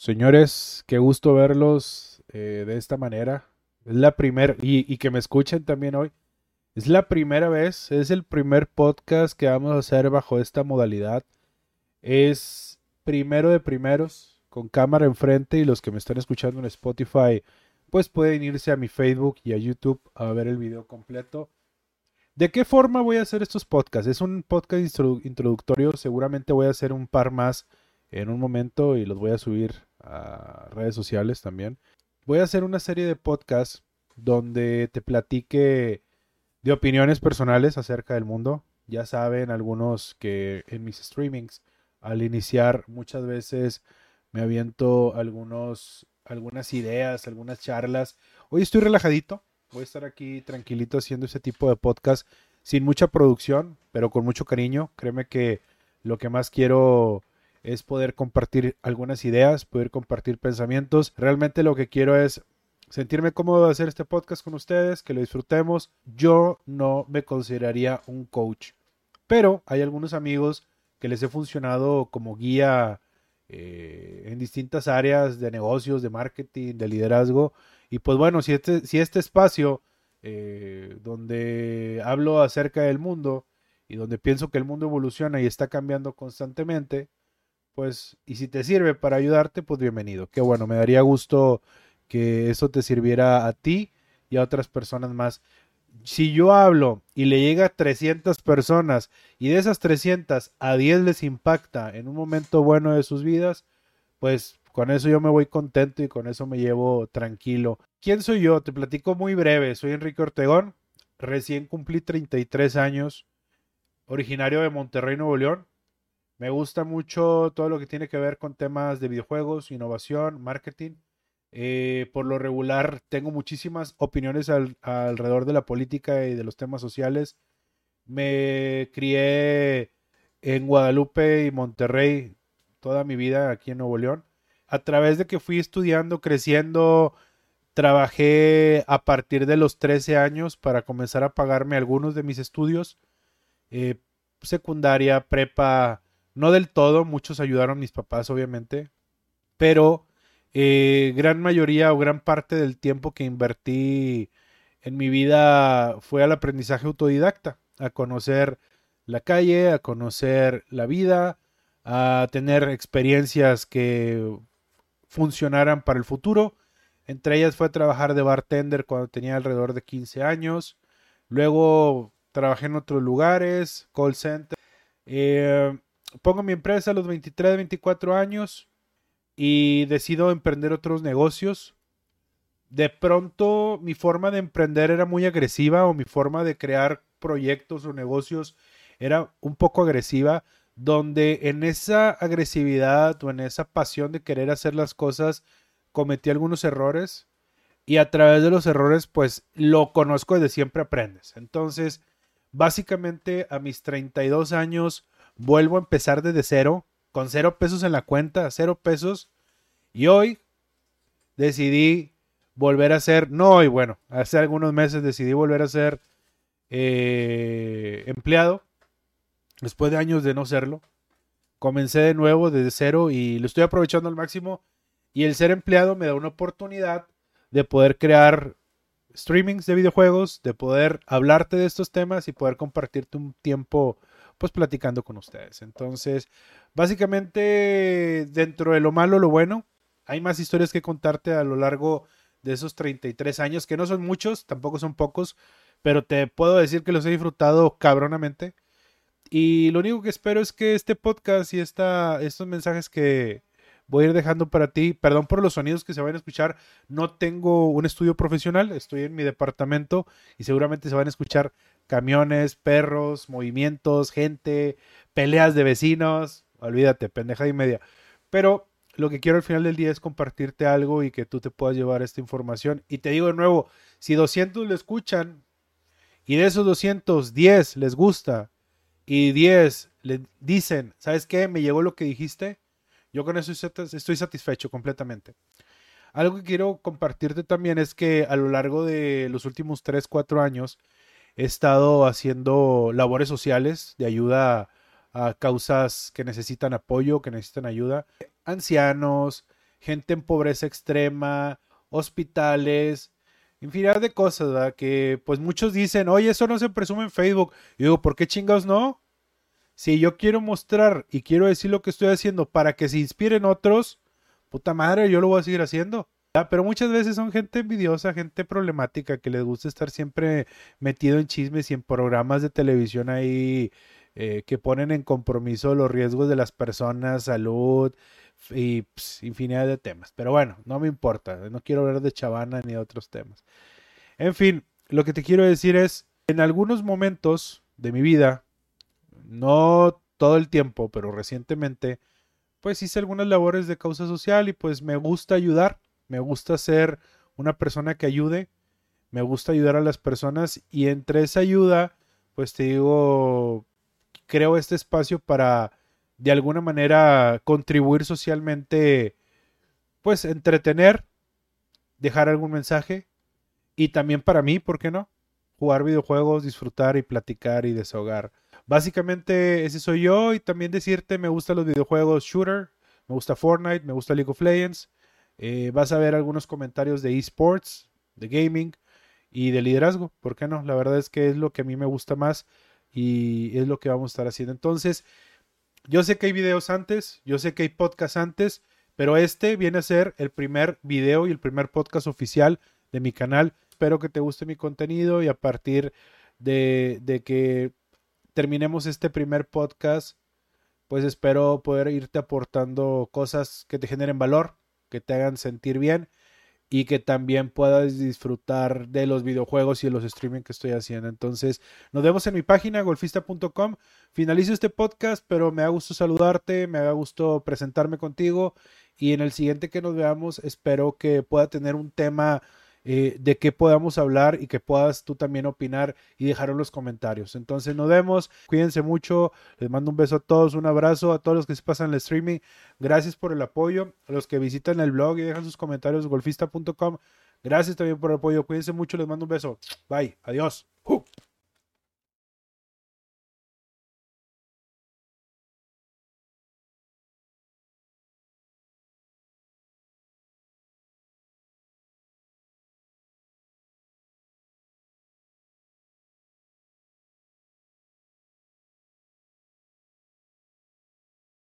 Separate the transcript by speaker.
Speaker 1: Señores, qué gusto verlos eh, de esta manera. Es la primera, y, que me escuchen también hoy. Es la primera vez, es el primer podcast que vamos a hacer bajo esta modalidad. Es primero de primeros, con cámara enfrente y los que me están escuchando en Spotify, pues pueden irse a mi Facebook y a YouTube a ver el video completo. ¿De qué forma voy a hacer estos podcasts? Es un podcast introductorio, seguramente voy a hacer un par más en un momento y los voy a subir a redes sociales también. Voy a hacer una serie de podcasts donde te platique de opiniones personales acerca del mundo. Ya saben algunos que en mis streamings al iniciar muchas veces me aviento algunos algunas ideas, algunas charlas. Hoy estoy relajadito, voy a estar aquí tranquilito haciendo ese tipo de podcast sin mucha producción, pero con mucho cariño. Créeme que lo que más quiero es poder compartir algunas ideas, poder compartir pensamientos. Realmente lo que quiero es sentirme cómodo de hacer este podcast con ustedes, que lo disfrutemos. Yo no me consideraría un coach, pero hay algunos amigos que les he funcionado como guía eh, en distintas áreas de negocios, de marketing, de liderazgo. Y pues bueno, si este, si este espacio eh, donde hablo acerca del mundo y donde pienso que el mundo evoluciona y está cambiando constantemente, pues, y si te sirve para ayudarte, pues bienvenido. Qué bueno, me daría gusto que eso te sirviera a ti y a otras personas más. Si yo hablo y le llega a 300 personas y de esas 300 a 10 les impacta en un momento bueno de sus vidas, pues con eso yo me voy contento y con eso me llevo tranquilo. ¿Quién soy yo? Te platico muy breve. Soy Enrique Ortegón, recién cumplí 33 años, originario de Monterrey, Nuevo León. Me gusta mucho todo lo que tiene que ver con temas de videojuegos, innovación, marketing. Eh, por lo regular tengo muchísimas opiniones alrededor de la política y de los temas sociales. Me crié en Guadalupe y Monterrey toda mi vida aquí en Nuevo León. A través de que fui estudiando, creciendo, trabajé a partir de los 13 años para comenzar a pagarme algunos de mis estudios. Eh, secundaria, prepa, no del todo, muchos ayudaron mis papás, obviamente, pero eh, gran mayoría o gran parte del tiempo que invertí en mi vida fue al aprendizaje autodidacta, a conocer la calle, a conocer la vida, a tener experiencias que funcionaran para el futuro. Entre ellas fue trabajar de bartender cuando tenía alrededor de 15 años. Luego trabajé en otros lugares, call center. Eh, pongo mi empresa a los 23, 24 años y decido emprender otros negocios. De pronto mi forma de emprender era muy agresiva o mi forma de crear proyectos o negocios era un poco agresiva, donde en esa agresividad o en esa pasión de querer hacer las cosas cometí algunos errores y a través de los errores pues lo conozco desde siempre aprendes. Entonces, básicamente a mis 32 años vuelvo a empezar desde cero, con cero pesos en la cuenta, cero pesos. Y hoy decidí volver a ser, no hoy, bueno, hace algunos meses decidí volver a ser eh, empleado, después de años de no serlo. Comencé de nuevo desde cero y lo estoy aprovechando al máximo. Y el ser empleado me da una oportunidad de poder crear streamings de videojuegos, de poder hablarte de estos temas y poder compartirte un tiempo pues platicando con ustedes. Entonces, básicamente, dentro de lo malo, lo bueno, hay más historias que contarte a lo largo de esos 33 años, que no son muchos, tampoco son pocos, pero te puedo decir que los he disfrutado cabronamente. Y lo único que espero es que este podcast y esta, estos mensajes que voy a ir dejando para ti, perdón por los sonidos que se van a escuchar, no tengo un estudio profesional, estoy en mi departamento y seguramente se van a escuchar camiones, perros, movimientos, gente, peleas de vecinos, olvídate, pendeja y media. Pero lo que quiero al final del día es compartirte algo y que tú te puedas llevar esta información. Y te digo de nuevo, si 200 lo escuchan y de esos 200, 10 les gusta y 10 le dicen, ¿sabes qué? Me llegó lo que dijiste. Yo con eso estoy satisfecho completamente. Algo que quiero compartirte también es que a lo largo de los últimos 3, 4 años, he estado haciendo labores sociales de ayuda a causas que necesitan apoyo, que necesitan ayuda. Ancianos, gente en pobreza extrema, hospitales, infinidad de cosas, ¿verdad? Que pues muchos dicen, oye, eso no se presume en Facebook. Y digo, ¿por qué chingados no? Si yo quiero mostrar y quiero decir lo que estoy haciendo para que se inspiren otros, puta madre, yo lo voy a seguir haciendo. Pero muchas veces son gente envidiosa, gente problemática, que les gusta estar siempre metido en chismes y en programas de televisión ahí eh, que ponen en compromiso los riesgos de las personas, salud y pues, infinidad de temas. Pero bueno, no me importa, no quiero hablar de chavana ni de otros temas. En fin, lo que te quiero decir es, en algunos momentos de mi vida, no todo el tiempo, pero recientemente, pues hice algunas labores de causa social y pues me gusta ayudar me gusta ser una persona que ayude, me gusta ayudar a las personas y entre esa ayuda, pues te digo, creo este espacio para de alguna manera contribuir socialmente, pues entretener, dejar algún mensaje y también para mí, ¿por qué no? Jugar videojuegos, disfrutar y platicar y desahogar. Básicamente ese soy yo y también decirte me gustan los videojuegos shooter, me gusta Fortnite, me gusta League of Legends eh, vas a ver algunos comentarios de esports, de gaming y de liderazgo. ¿Por qué no? La verdad es que es lo que a mí me gusta más y es lo que vamos a estar haciendo. Entonces, yo sé que hay videos antes, yo sé que hay podcasts antes, pero este viene a ser el primer video y el primer podcast oficial de mi canal. Espero que te guste mi contenido y a partir de, de que terminemos este primer podcast, pues espero poder irte aportando cosas que te generen valor, que te hagan sentir bien y que también puedas disfrutar de los videojuegos y de los streaming que estoy haciendo. Entonces, nos vemos en mi página golfista.com. Finalizo este podcast, pero me ha gusto saludarte, me ha gusto presentarme contigo y en el siguiente que nos veamos espero que pueda tener un tema eh, de qué podamos hablar y que puedas tú también opinar y dejar en los comentarios. Entonces nos vemos, cuídense mucho, les mando un beso a todos, un abrazo a todos los que se pasan el streaming, gracias por el apoyo, a los que visitan el blog y dejan sus comentarios golfista.com, gracias también por el apoyo, cuídense mucho, les mando un beso, bye, adiós.